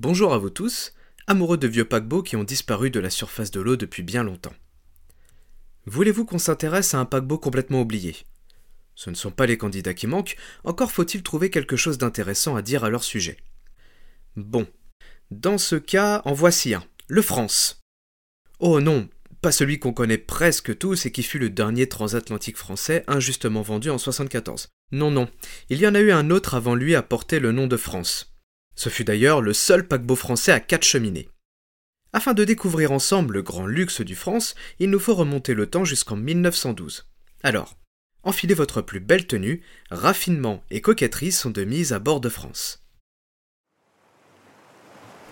Bonjour à vous tous, amoureux de vieux paquebots qui ont disparu de la surface de l'eau depuis bien longtemps. Voulez-vous qu'on s'intéresse à un paquebot complètement oublié? Ce ne sont pas les candidats qui manquent, encore faut-il trouver quelque chose d'intéressant à dire à leur sujet. Bon, dans ce cas, en voici un, le France. Oh non, pas celui qu'on connaît presque tous et qui fut le dernier transatlantique français injustement vendu en 74. Non, non, il y en a eu un autre avant lui à porter le nom de France. Ce fut d'ailleurs le seul paquebot français à quatre cheminées. Afin de découvrir ensemble le grand luxe du France, il nous faut remonter le temps jusqu'en 1912. Alors, enfilez votre plus belle tenue, raffinement et coquetterie sont de mise à bord de France.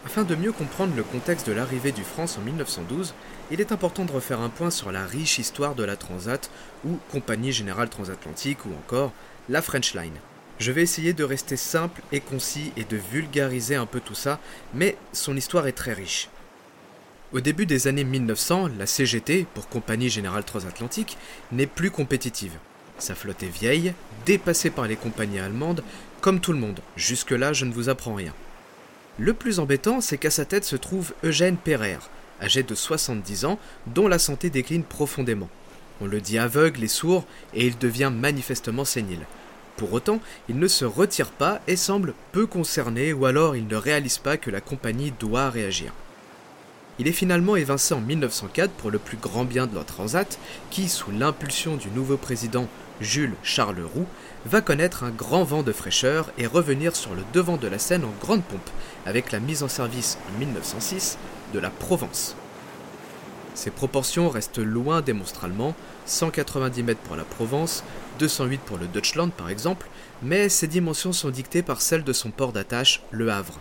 Afin de mieux comprendre le contexte de l'arrivée du France en 1912, il est important de refaire un point sur la riche histoire de la Transat, ou Compagnie Générale Transatlantique, ou encore la French Line. Je vais essayer de rester simple et concis et de vulgariser un peu tout ça, mais son histoire est très riche. Au début des années 1900, la CGT, pour Compagnie Générale Transatlantique, n'est plus compétitive. Sa flotte est vieille, dépassée par les compagnies allemandes, comme tout le monde. Jusque-là, je ne vous apprends rien. Le plus embêtant, c'est qu'à sa tête se trouve Eugène Perrer, âgé de 70 ans, dont la santé décline profondément. On le dit aveugle et sourd, et il devient manifestement sénile. Pour autant, il ne se retire pas et semble peu concerné, ou alors il ne réalise pas que la compagnie doit réagir. Il est finalement évincé en 1904 pour le plus grand bien de leur transat, qui, sous l'impulsion du nouveau président Jules Charles Roux, va connaître un grand vent de fraîcheur et revenir sur le devant de la scène en grande pompe, avec la mise en service en 1906 de la Provence. Ses proportions restent loin démonstralement, 190 mètres pour la Provence, 208 pour le Deutschland par exemple, mais ces dimensions sont dictées par celles de son port d'attache, le Havre.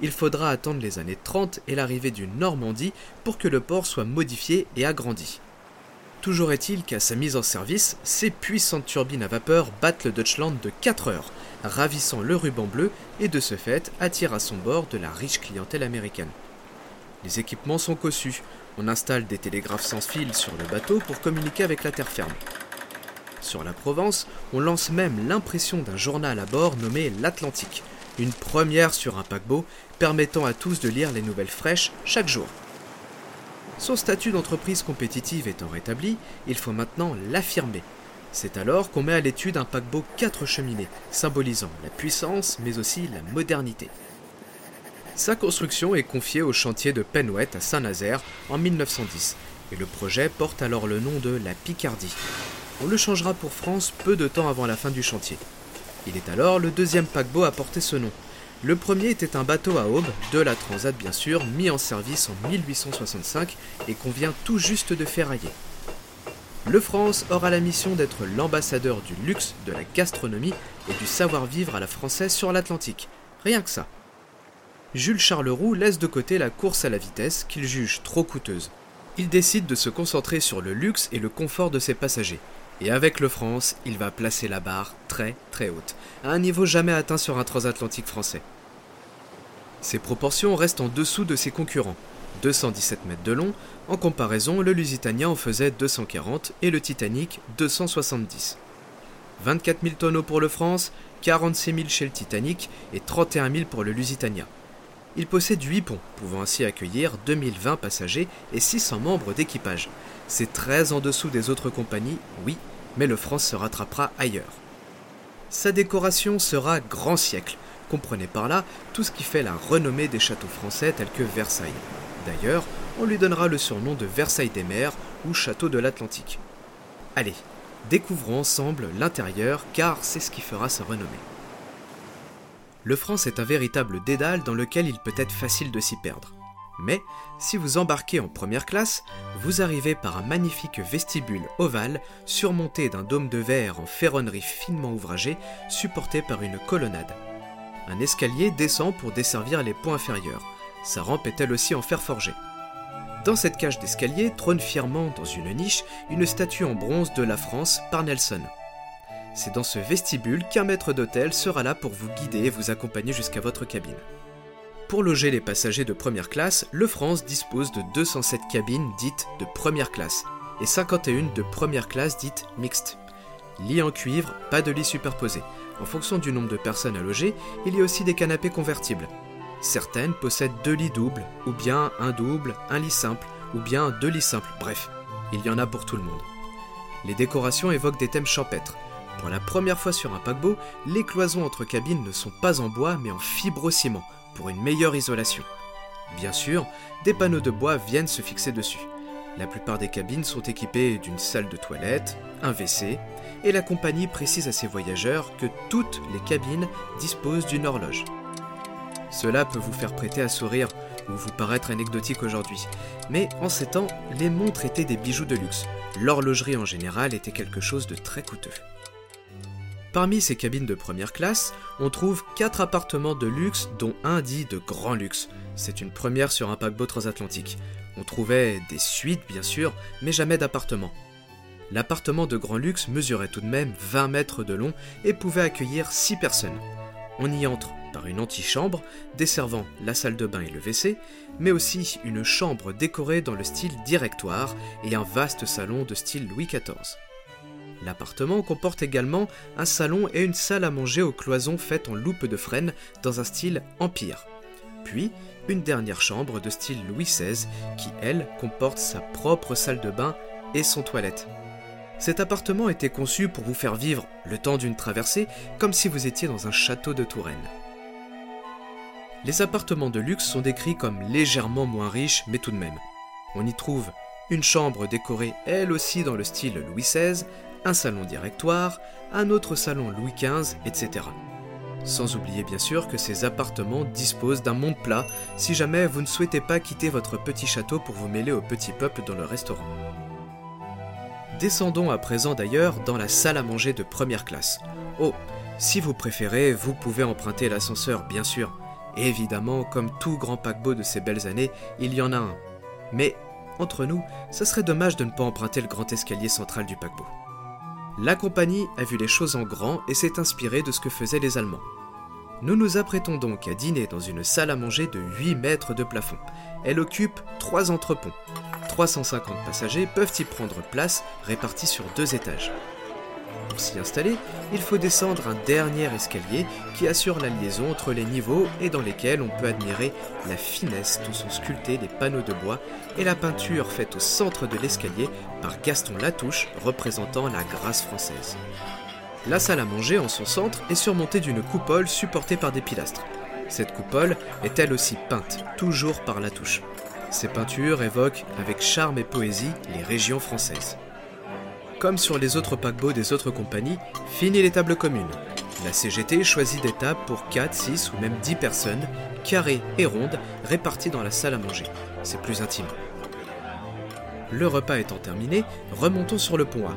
Il faudra attendre les années 30 et l'arrivée du Normandie pour que le port soit modifié et agrandi. Toujours est-il qu'à sa mise en service, ces puissantes turbines à vapeur battent le Deutschland de 4 heures, ravissant le ruban bleu et de ce fait attirent à son bord de la riche clientèle américaine. Les équipements sont cossus, on installe des télégraphes sans fil sur le bateau pour communiquer avec la terre ferme. Sur la Provence, on lance même l'impression d'un journal à bord nommé L'Atlantique, une première sur un paquebot permettant à tous de lire les nouvelles fraîches chaque jour. Son statut d'entreprise compétitive étant rétabli, il faut maintenant l'affirmer. C'est alors qu'on met à l'étude un paquebot 4 cheminées, symbolisant la puissance mais aussi la modernité. Sa construction est confiée au chantier de Penwet à Saint-Nazaire en 1910, et le projet porte alors le nom de la Picardie. On le changera pour France peu de temps avant la fin du chantier. Il est alors le deuxième paquebot à porter ce nom, le premier était un bateau à aube, de la Transat bien sûr, mis en service en 1865 et qu'on vient tout juste de ferrailler. Le France aura la mission d'être l'ambassadeur du luxe, de la gastronomie et du savoir-vivre à la française sur l'Atlantique. Rien que ça. Jules Charleroux laisse de côté la course à la vitesse qu'il juge trop coûteuse. Il décide de se concentrer sur le luxe et le confort de ses passagers. Et avec le France, il va placer la barre très très haute, à un niveau jamais atteint sur un transatlantique français. Ses proportions restent en dessous de ses concurrents, 217 mètres de long, en comparaison le Lusitania en faisait 240 et le Titanic 270. 24 000 tonneaux pour le France, 46 000 chez le Titanic et 31 000 pour le Lusitania. Il possède 8 ponts, pouvant ainsi accueillir 2020 passagers et 600 membres d'équipage. C'est très en dessous des autres compagnies, oui, mais le France se rattrapera ailleurs. Sa décoration sera grand siècle, Comprenez par là tout ce qui fait la renommée des châteaux français tels que Versailles. D'ailleurs, on lui donnera le surnom de Versailles des mers ou Château de l'Atlantique. Allez, découvrons ensemble l'intérieur car c'est ce qui fera sa renommée. Le France est un véritable dédale dans lequel il peut être facile de s'y perdre. Mais si vous embarquez en première classe, vous arrivez par un magnifique vestibule ovale surmonté d'un dôme de verre en ferronnerie finement ouvragée supporté par une colonnade. Un escalier descend pour desservir les points inférieurs. Sa rampe est elle aussi en fer forgé. Dans cette cage d'escalier trône fièrement dans une niche une statue en bronze de la France par Nelson. C'est dans ce vestibule qu'un maître d'hôtel sera là pour vous guider et vous accompagner jusqu'à votre cabine. Pour loger les passagers de première classe, le France dispose de 207 cabines dites de première classe et 51 de première classe dites mixtes. Lit en cuivre, pas de lit superposé. En fonction du nombre de personnes à loger, il y a aussi des canapés convertibles. Certaines possèdent deux lits doubles, ou bien un double, un lit simple, ou bien deux lits simples, bref, il y en a pour tout le monde. Les décorations évoquent des thèmes champêtres. Pour la première fois sur un paquebot, les cloisons entre cabines ne sont pas en bois mais en fibrociment, pour une meilleure isolation. Bien sûr, des panneaux de bois viennent se fixer dessus. La plupart des cabines sont équipées d'une salle de toilette, un WC, et la compagnie précise à ses voyageurs que toutes les cabines disposent d'une horloge. Cela peut vous faire prêter à sourire ou vous paraître anecdotique aujourd'hui, mais en ces temps, les montres étaient des bijoux de luxe. L'horlogerie en général était quelque chose de très coûteux. Parmi ces cabines de première classe, on trouve 4 appartements de luxe dont un dit de grand luxe. C'est une première sur un paquebot transatlantique. On trouvait des suites bien sûr, mais jamais d'appartements. L'appartement de grand luxe mesurait tout de même 20 mètres de long et pouvait accueillir 6 personnes. On y entre par une antichambre desservant la salle de bain et le WC, mais aussi une chambre décorée dans le style directoire et un vaste salon de style Louis XIV. L'appartement comporte également un salon et une salle à manger aux cloisons faites en loupe de frêne dans un style empire. Puis, une dernière chambre de style Louis XVI qui, elle, comporte sa propre salle de bain et son toilette. Cet appartement était conçu pour vous faire vivre, le temps d'une traversée, comme si vous étiez dans un château de Touraine. Les appartements de luxe sont décrits comme légèrement moins riches, mais tout de même. On y trouve une chambre décorée elle aussi dans le style Louis XVI, un salon directoire, un autre salon Louis XV, etc. Sans oublier bien sûr que ces appartements disposent d'un monde plat si jamais vous ne souhaitez pas quitter votre petit château pour vous mêler au petit peuple dans le restaurant. Descendons à présent d'ailleurs dans la salle à manger de première classe. Oh, si vous préférez, vous pouvez emprunter l'ascenseur bien sûr, évidemment, comme tout grand paquebot de ces belles années, il y en a un. Mais, entre nous, ce serait dommage de ne pas emprunter le grand escalier central du paquebot. La compagnie a vu les choses en grand et s'est inspirée de ce que faisaient les Allemands. Nous nous apprêtons donc à dîner dans une salle à manger de 8 mètres de plafond. Elle occupe 3 entreponts. 350 passagers peuvent y prendre place, répartis sur deux étages. Pour s'y installer, il faut descendre un dernier escalier qui assure la liaison entre les niveaux et dans lesquels on peut admirer la finesse dont sont sculptés les panneaux de bois et la peinture faite au centre de l'escalier par Gaston Latouche représentant la grâce française. La salle à manger en son centre est surmontée d'une coupole supportée par des pilastres. Cette coupole est elle aussi peinte, toujours par Latouche. Ces peintures évoquent avec charme et poésie les régions françaises. Comme sur les autres paquebots des autres compagnies, fini les tables communes. La CGT choisit des tables pour 4, 6 ou même 10 personnes, carrées et rondes, réparties dans la salle à manger. C'est plus intime. Le repas étant terminé, remontons sur le pont A.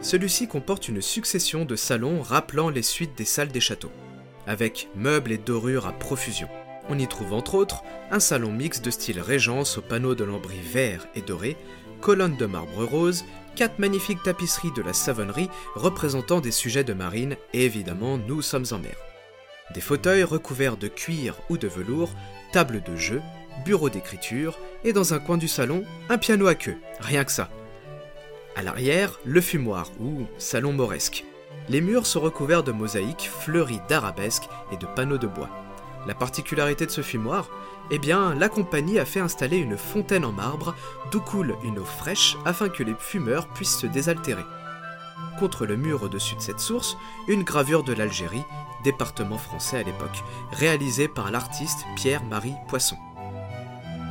Celui-ci comporte une succession de salons rappelant les suites des salles des châteaux, avec meubles et dorures à profusion. On y trouve entre autres un salon mixte de style Régence aux panneaux de lambris vert et doré, colonnes de marbre rose quatre magnifiques tapisseries de la savonnerie représentant des sujets de marine et évidemment nous sommes en mer. Des fauteuils recouverts de cuir ou de velours, table de jeu, bureau d'écriture et dans un coin du salon, un piano à queue, rien que ça. À l'arrière, le fumoir ou salon mauresque. Les murs sont recouverts de mosaïques fleuries d'arabesques et de panneaux de bois. La particularité de ce fumoir, eh bien, la compagnie a fait installer une fontaine en marbre d'où coule une eau fraîche afin que les fumeurs puissent se désaltérer. Contre le mur au-dessus de cette source, une gravure de l'Algérie, département français à l'époque, réalisée par l'artiste Pierre-Marie Poisson.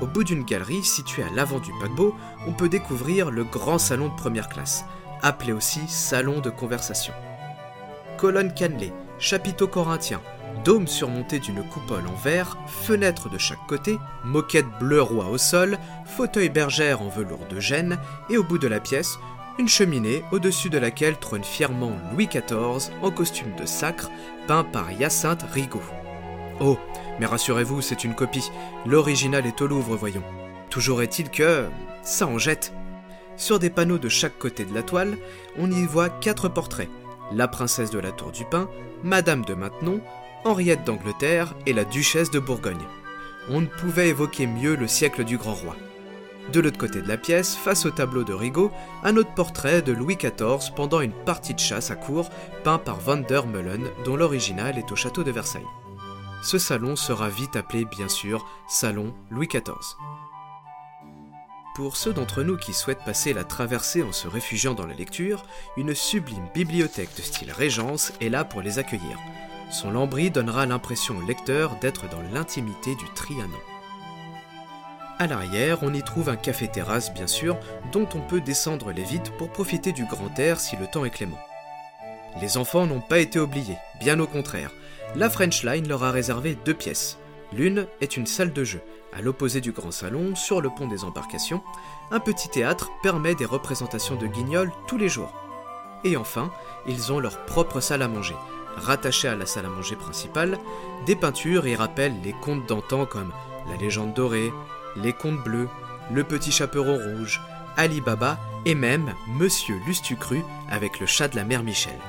Au bout d'une galerie située à l'avant du paquebot, on peut découvrir le grand salon de première classe, appelé aussi salon de conversation. Colonne cannelée, chapiteau corinthien, dôme surmonté d'une coupole en verre, fenêtres de chaque côté, moquette bleu roi au sol, fauteuil bergère en velours de gêne, et au bout de la pièce, une cheminée au-dessus de laquelle trône fièrement Louis XIV en costume de sacre, peint par Hyacinthe Rigaud. Oh, mais rassurez-vous, c'est une copie. L'original est au Louvre, voyons. Toujours est-il que. ça en jette. Sur des panneaux de chaque côté de la toile, on y voit quatre portraits la princesse de la Tour du Pin, Madame de Maintenon, Henriette d'Angleterre et la duchesse de Bourgogne. On ne pouvait évoquer mieux le siècle du grand roi. De l'autre côté de la pièce, face au tableau de Rigaud, un autre portrait de Louis XIV pendant une partie de chasse à cour, peint par van der Meulen, dont l'original est au château de Versailles. ce salon sera vite appelé bien sûr Salon Louis XIV. Pour ceux d'entre nous qui souhaitent passer la traversée en se réfugiant dans la lecture, une sublime bibliothèque de style Régence est là pour les accueillir. Son lambris donnera l'impression au lecteur d'être dans l'intimité du Trianon. À l'arrière, on y trouve un café-terrasse bien sûr, dont on peut descendre les vitres pour profiter du grand air si le temps est clément. Les enfants n'ont pas été oubliés, bien au contraire. La French Line leur a réservé deux pièces. L'une est une salle de jeu, à l'opposé du grand salon, sur le pont des embarcations. Un petit théâtre permet des représentations de guignols tous les jours. Et enfin, ils ont leur propre salle à manger, rattachée à la salle à manger principale. Des peintures y rappellent les contes d'antan comme La légende dorée, Les contes bleus, Le petit chaperon rouge, Ali Baba et même Monsieur Lustucru avec le chat de la mère Michel.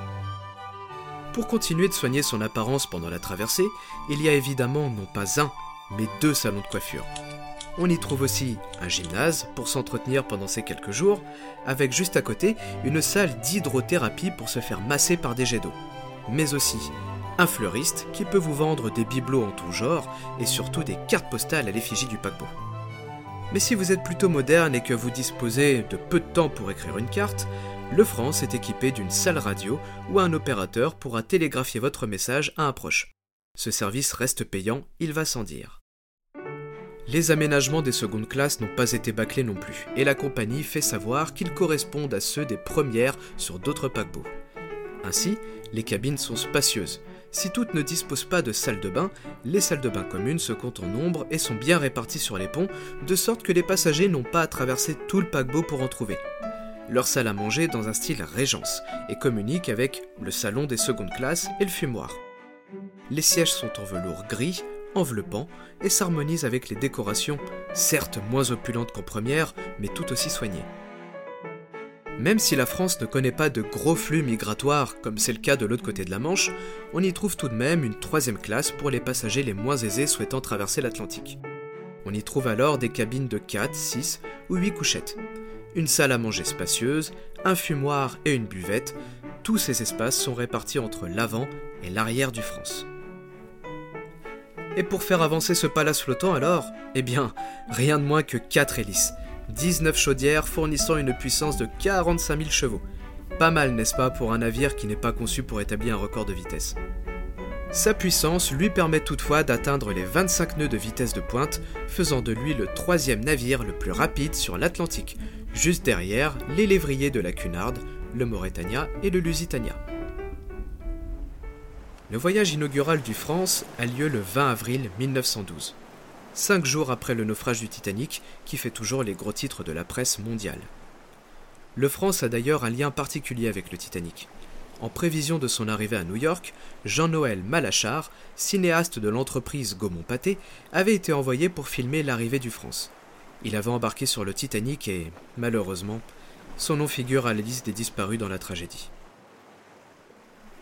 Pour continuer de soigner son apparence pendant la traversée, il y a évidemment non pas un, mais deux salons de coiffure. On y trouve aussi un gymnase pour s'entretenir pendant ces quelques jours, avec juste à côté une salle d'hydrothérapie pour se faire masser par des jets d'eau. Mais aussi un fleuriste qui peut vous vendre des bibelots en tout genre et surtout des cartes postales à l'effigie du paquebot. Mais si vous êtes plutôt moderne et que vous disposez de peu de temps pour écrire une carte, le France est équipé d'une salle radio où un opérateur pourra télégraphier votre message à un proche. Ce service reste payant, il va sans dire. Les aménagements des secondes classes n'ont pas été bâclés non plus, et la compagnie fait savoir qu'ils correspondent à ceux des premières sur d'autres paquebots. Ainsi, les cabines sont spacieuses. Si toutes ne disposent pas de salle de bain, les salles de bain communes se comptent en nombre et sont bien réparties sur les ponts, de sorte que les passagers n'ont pas à traverser tout le paquebot pour en trouver leur salle à manger dans un style régence et communique avec le salon des secondes classes et le fumoir. Les sièges sont en velours gris, enveloppant, et s'harmonisent avec les décorations, certes moins opulentes qu'en première, mais tout aussi soignées. Même si la France ne connaît pas de gros flux migratoires, comme c'est le cas de l'autre côté de la Manche, on y trouve tout de même une troisième classe pour les passagers les moins aisés souhaitant traverser l'Atlantique. On y trouve alors des cabines de 4, 6 ou 8 couchettes, une salle à manger spacieuse, un fumoir et une buvette, tous ces espaces sont répartis entre l'avant et l'arrière du France. Et pour faire avancer ce palace flottant alors, eh bien, rien de moins que 4 hélices, 19 chaudières fournissant une puissance de 45 000 chevaux. Pas mal, n'est-ce pas, pour un navire qui n'est pas conçu pour établir un record de vitesse. Sa puissance lui permet toutefois d'atteindre les 25 nœuds de vitesse de pointe, faisant de lui le troisième navire le plus rapide sur l'Atlantique, juste derrière les lévriers de la Cunard, le Mauretania et le Lusitania. Le voyage inaugural du France a lieu le 20 avril 1912, cinq jours après le naufrage du Titanic qui fait toujours les gros titres de la presse mondiale. Le France a d'ailleurs un lien particulier avec le Titanic. En prévision de son arrivée à New York, Jean-Noël Malachard, cinéaste de l'entreprise Gaumont-Pathé, avait été envoyé pour filmer l'arrivée du France. Il avait embarqué sur le Titanic et, malheureusement, son nom figure à la liste des disparus dans la tragédie.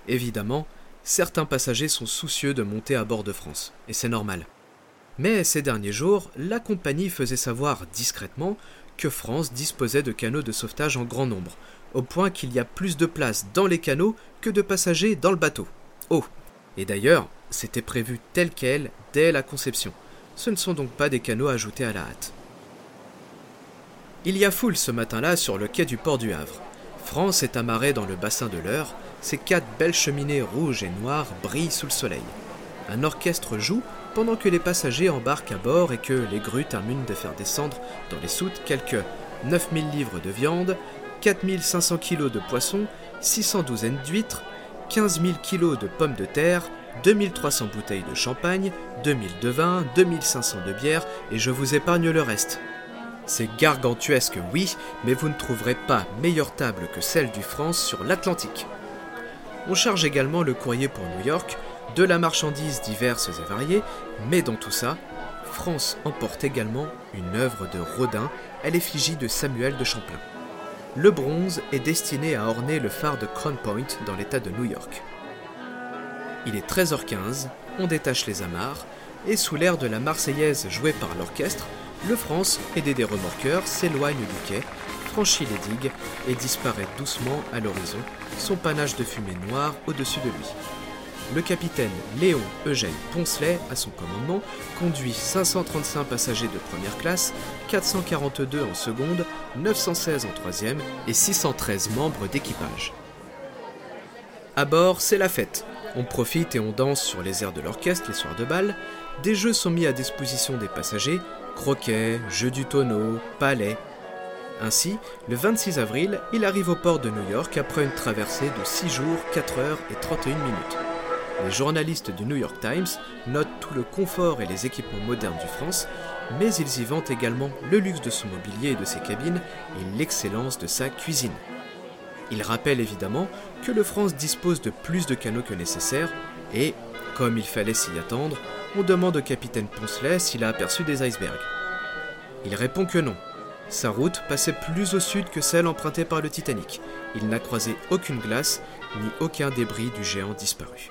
Évidemment, certains passagers sont soucieux de monter à bord de France, et c'est normal. Mais ces derniers jours, la compagnie faisait savoir discrètement que France disposait de canaux de sauvetage en grand nombre, au point qu'il y a plus de place dans les canaux que de passagers dans le bateau. Oh Et d'ailleurs, c'était prévu tel quel dès la conception. Ce ne sont donc pas des canaux ajoutés à la hâte. Il y a foule ce matin-là sur le quai du port du Havre. France est amarrée dans le bassin de l'Eure, ses quatre belles cheminées rouges et noires brillent sous le soleil. Un orchestre joue pendant que les passagers embarquent à bord et que les grues terminent de faire descendre dans les soutes quelques 9000 livres de viande, 4500 kg de poissons, 600 douzaines d'huîtres, 15 000 kg de pommes de terre, 2300 bouteilles de champagne, 2000 de vin, 2500 de bière, et je vous épargne le reste. C'est gargantuesque, oui, mais vous ne trouverez pas meilleure table que celle du France sur l'Atlantique. On charge également le courrier pour New York, de la marchandise diverses et variées, mais dans tout ça, France emporte également une œuvre de Rodin à l'effigie de Samuel de Champlain. Le bronze est destiné à orner le phare de Crown Point dans l'état de New York. Il est 13h15, on détache les amarres, et sous l'air de la Marseillaise jouée par l'orchestre, le France, aidé des remorqueurs, s'éloigne du quai, franchit les digues et disparaît doucement à l'horizon, son panache de fumée noire au-dessus de lui. Le capitaine Léon Eugène Poncelet, à son commandement, conduit 535 passagers de première classe, 442 en seconde, 916 en troisième et 613 membres d'équipage. À bord, c'est la fête. On profite et on danse sur les airs de l'orchestre les soirs de bal. Des jeux sont mis à disposition des passagers croquets, jeux du tonneau, palais. Ainsi, le 26 avril, il arrive au port de New York après une traversée de 6 jours, 4 heures et 31 minutes. Les journalistes du New York Times notent tout le confort et les équipements modernes du France, mais ils y vantent également le luxe de son mobilier et de ses cabines et l'excellence de sa cuisine. Ils rappellent évidemment que le France dispose de plus de canaux que nécessaire et, comme il fallait s'y attendre, on demande au capitaine Poncelet s'il a aperçu des icebergs. Il répond que non. Sa route passait plus au sud que celle empruntée par le Titanic. Il n'a croisé aucune glace ni aucun débris du géant disparu.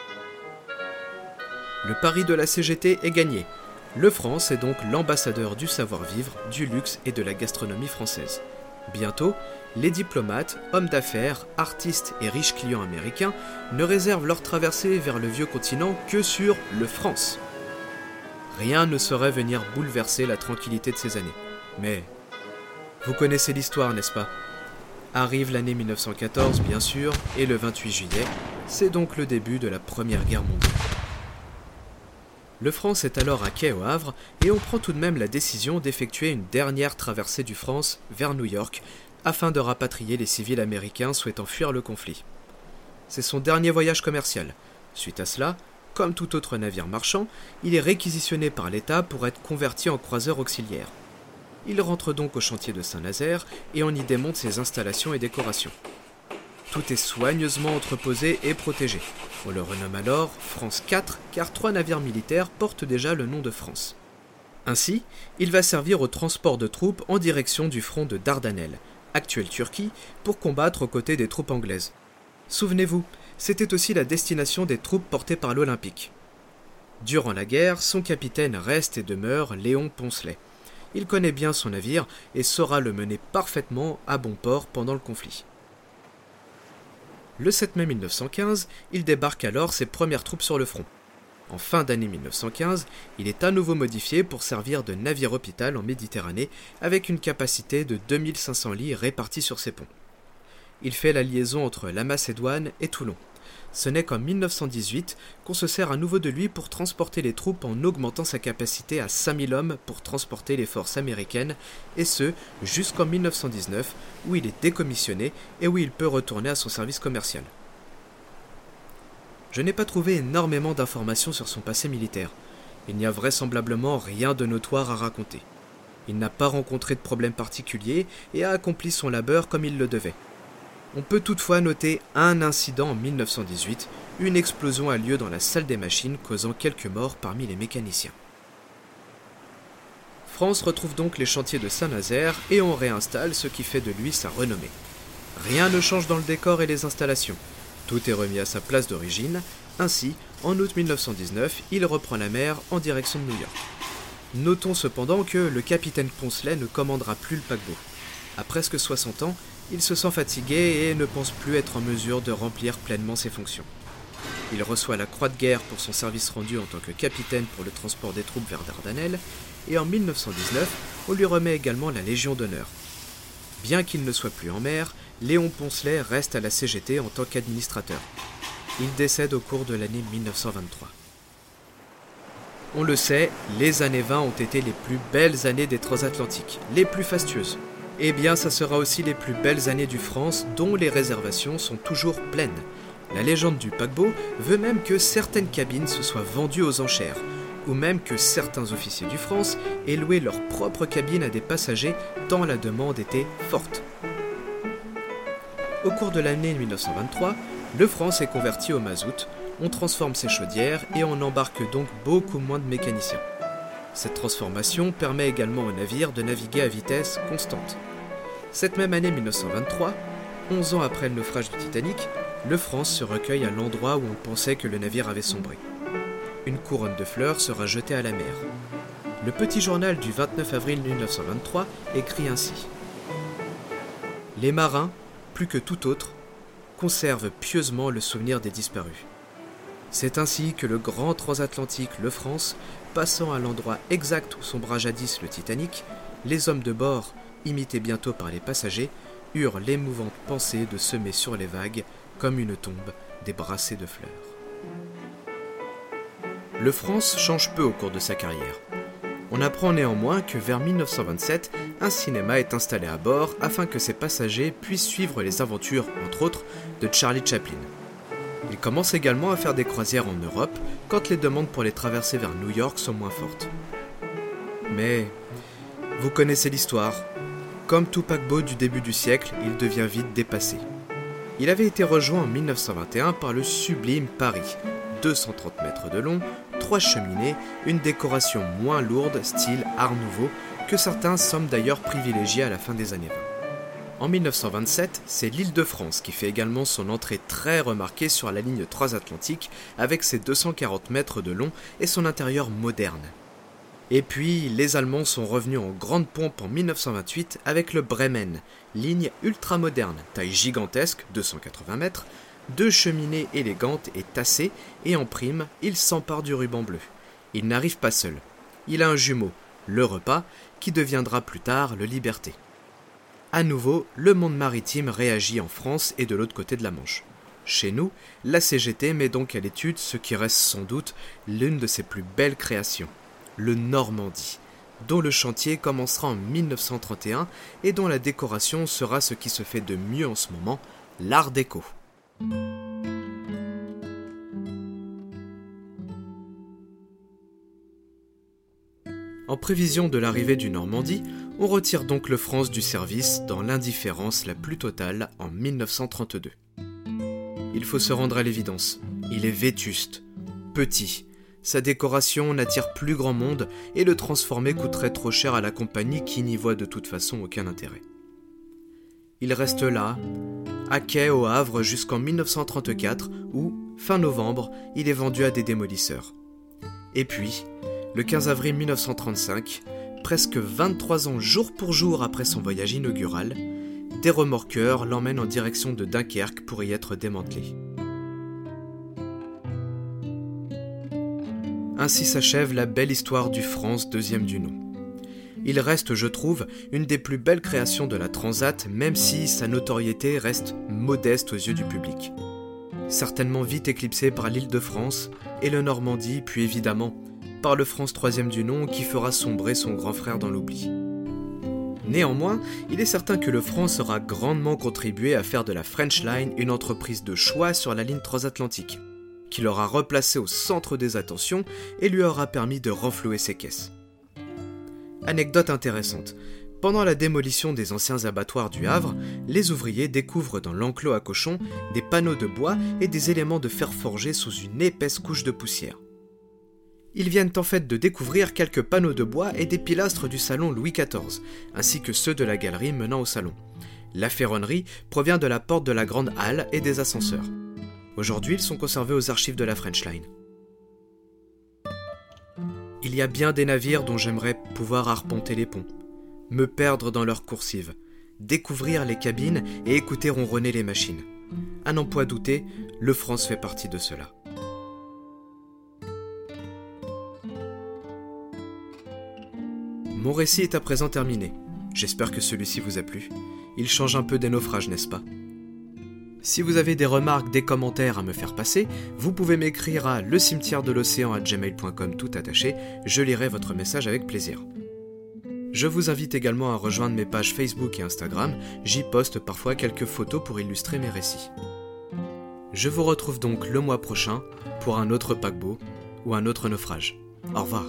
Le pari de la CGT est gagné. Le France est donc l'ambassadeur du savoir-vivre, du luxe et de la gastronomie française. Bientôt, les diplomates, hommes d'affaires, artistes et riches clients américains ne réservent leur traversée vers le vieux continent que sur le France. Rien ne saurait venir bouleverser la tranquillité de ces années. Mais vous connaissez l'histoire, n'est-ce pas? Arrive l'année 1914, bien sûr, et le 28 juillet, c'est donc le début de la Première Guerre mondiale. Le France est alors à quai au Havre et on prend tout de même la décision d'effectuer une dernière traversée du France vers New York afin de rapatrier les civils américains souhaitant fuir le conflit. C'est son dernier voyage commercial. Suite à cela, comme tout autre navire marchand, il est réquisitionné par l'État pour être converti en croiseur auxiliaire. Il rentre donc au chantier de Saint-Nazaire et on y démonte ses installations et décorations. Est soigneusement entreposé et protégé. On le renomme alors France 4 car trois navires militaires portent déjà le nom de France. Ainsi, il va servir au transport de troupes en direction du front de Dardanelles, actuelle Turquie, pour combattre aux côtés des troupes anglaises. Souvenez-vous, c'était aussi la destination des troupes portées par l'Olympique. Durant la guerre, son capitaine reste et demeure Léon Poncelet. Il connaît bien son navire et saura le mener parfaitement à bon port pendant le conflit. Le 7 mai 1915, il débarque alors ses premières troupes sur le front. En fin d'année 1915, il est à nouveau modifié pour servir de navire-hôpital en Méditerranée avec une capacité de 2500 lits répartis sur ses ponts. Il fait la liaison entre la Macédoine et Toulon. Ce n'est qu'en 1918 qu'on se sert à nouveau de lui pour transporter les troupes en augmentant sa capacité à 5000 hommes pour transporter les forces américaines, et ce jusqu'en 1919 où il est décommissionné et où il peut retourner à son service commercial. Je n'ai pas trouvé énormément d'informations sur son passé militaire. Il n'y a vraisemblablement rien de notoire à raconter. Il n'a pas rencontré de problème particulier et a accompli son labeur comme il le devait. On peut toutefois noter un incident en 1918, une explosion a lieu dans la salle des machines causant quelques morts parmi les mécaniciens. France retrouve donc les chantiers de Saint-Nazaire et on réinstalle ce qui fait de lui sa renommée. Rien ne change dans le décor et les installations. Tout est remis à sa place d'origine. Ainsi, en août 1919, il reprend la mer en direction de New York. Notons cependant que le capitaine Poncelet ne commandera plus le paquebot. À presque 60 ans, il se sent fatigué et ne pense plus être en mesure de remplir pleinement ses fonctions. Il reçoit la Croix de guerre pour son service rendu en tant que capitaine pour le transport des troupes vers Dardanelles, et en 1919, on lui remet également la Légion d'honneur. Bien qu'il ne soit plus en mer, Léon Poncelet reste à la CGT en tant qu'administrateur. Il décède au cours de l'année 1923. On le sait, les années 20 ont été les plus belles années des transatlantiques, les plus fastueuses eh bien ça sera aussi les plus belles années du France dont les réservations sont toujours pleines. La légende du paquebot veut même que certaines cabines se soient vendues aux enchères, ou même que certains officiers du France aient loué leur propre cabine à des passagers tant la demande était forte. Au cours de l'année 1923, le France est converti au mazout, on transforme ses chaudières et on embarque donc beaucoup moins de mécaniciens. Cette transformation permet également au navire de naviguer à vitesse constante. Cette même année 1923, 11 ans après le naufrage du Titanic, le France se recueille à l'endroit où on pensait que le navire avait sombré. Une couronne de fleurs sera jetée à la mer. Le petit journal du 29 avril 1923 écrit ainsi Les marins, plus que tout autre, conservent pieusement le souvenir des disparus. C'est ainsi que le grand transatlantique Le France, passant à l'endroit exact où sombra jadis le Titanic, les hommes de bord, imités bientôt par les passagers, eurent l'émouvante pensée de semer sur les vagues, comme une tombe, des brassées de fleurs. Le France change peu au cours de sa carrière. On apprend néanmoins que vers 1927, un cinéma est installé à bord afin que ses passagers puissent suivre les aventures, entre autres, de Charlie Chaplin. Il commence également à faire des croisières en Europe quand les demandes pour les traverser vers New York sont moins fortes. Mais vous connaissez l'histoire. Comme tout paquebot du début du siècle, il devient vite dépassé. Il avait été rejoint en 1921 par le sublime Paris, 230 mètres de long, trois cheminées, une décoration moins lourde, style Art Nouveau, que certains semblent d'ailleurs privilégier à la fin des années 20. En 1927, c'est l'île de France qui fait également son entrée très remarquée sur la ligne transatlantique avec ses 240 mètres de long et son intérieur moderne. Et puis, les Allemands sont revenus en grande pompe en 1928 avec le Bremen, ligne ultra moderne, taille gigantesque, 280 mètres, deux cheminées élégantes et tassées, et en prime, il s'empare du ruban bleu. Il n'arrive pas seul. Il a un jumeau, le repas, qui deviendra plus tard le Liberté. À nouveau, le monde maritime réagit en France et de l'autre côté de la Manche. Chez nous, la CGT met donc à l'étude ce qui reste sans doute l'une de ses plus belles créations, le Normandie, dont le chantier commencera en 1931 et dont la décoration sera ce qui se fait de mieux en ce moment, l'art déco. En prévision de l'arrivée du Normandie, on retire donc le France du service dans l'indifférence la plus totale en 1932. Il faut se rendre à l'évidence, il est vétuste, petit, sa décoration n'attire plus grand monde et le transformer coûterait trop cher à la compagnie qui n'y voit de toute façon aucun intérêt. Il reste là, à quai au Havre jusqu'en 1934 où, fin novembre, il est vendu à des démolisseurs. Et puis, le 15 avril 1935, presque 23 ans jour pour jour après son voyage inaugural, des remorqueurs l'emmènent en direction de Dunkerque pour y être démantelés. Ainsi s'achève la belle histoire du France deuxième du nom. Il reste, je trouve, une des plus belles créations de la Transat, même si sa notoriété reste modeste aux yeux du public. Certainement vite éclipsé par l'île de France et le Normandie, puis évidemment le France troisième du nom qui fera sombrer son grand frère dans l'oubli. Néanmoins, il est certain que le France aura grandement contribué à faire de la French Line une entreprise de choix sur la ligne transatlantique, qui l'aura replacé au centre des attentions et lui aura permis de renflouer ses caisses. Anecdote intéressante. Pendant la démolition des anciens abattoirs du Havre, les ouvriers découvrent dans l'enclos à cochons des panneaux de bois et des éléments de fer forgé sous une épaisse couche de poussière. Ils viennent en fait de découvrir quelques panneaux de bois et des pilastres du salon Louis XIV, ainsi que ceux de la galerie menant au salon. La ferronnerie provient de la porte de la grande halle et des ascenseurs. Aujourd'hui, ils sont conservés aux archives de la French Line. Il y a bien des navires dont j'aimerais pouvoir arpenter les ponts, me perdre dans leurs coursives, découvrir les cabines et écouter ronronner les machines. À n'en point douter, le France fait partie de cela. Mon récit est à présent terminé. J'espère que celui-ci vous a plu. Il change un peu des naufrages, n'est-ce pas? Si vous avez des remarques, des commentaires à me faire passer, vous pouvez m'écrire à le cimetière de l'océan à gmail.com tout attaché, je lirai votre message avec plaisir. Je vous invite également à rejoindre mes pages Facebook et Instagram, j'y poste parfois quelques photos pour illustrer mes récits. Je vous retrouve donc le mois prochain pour un autre paquebot ou un autre naufrage. Au revoir.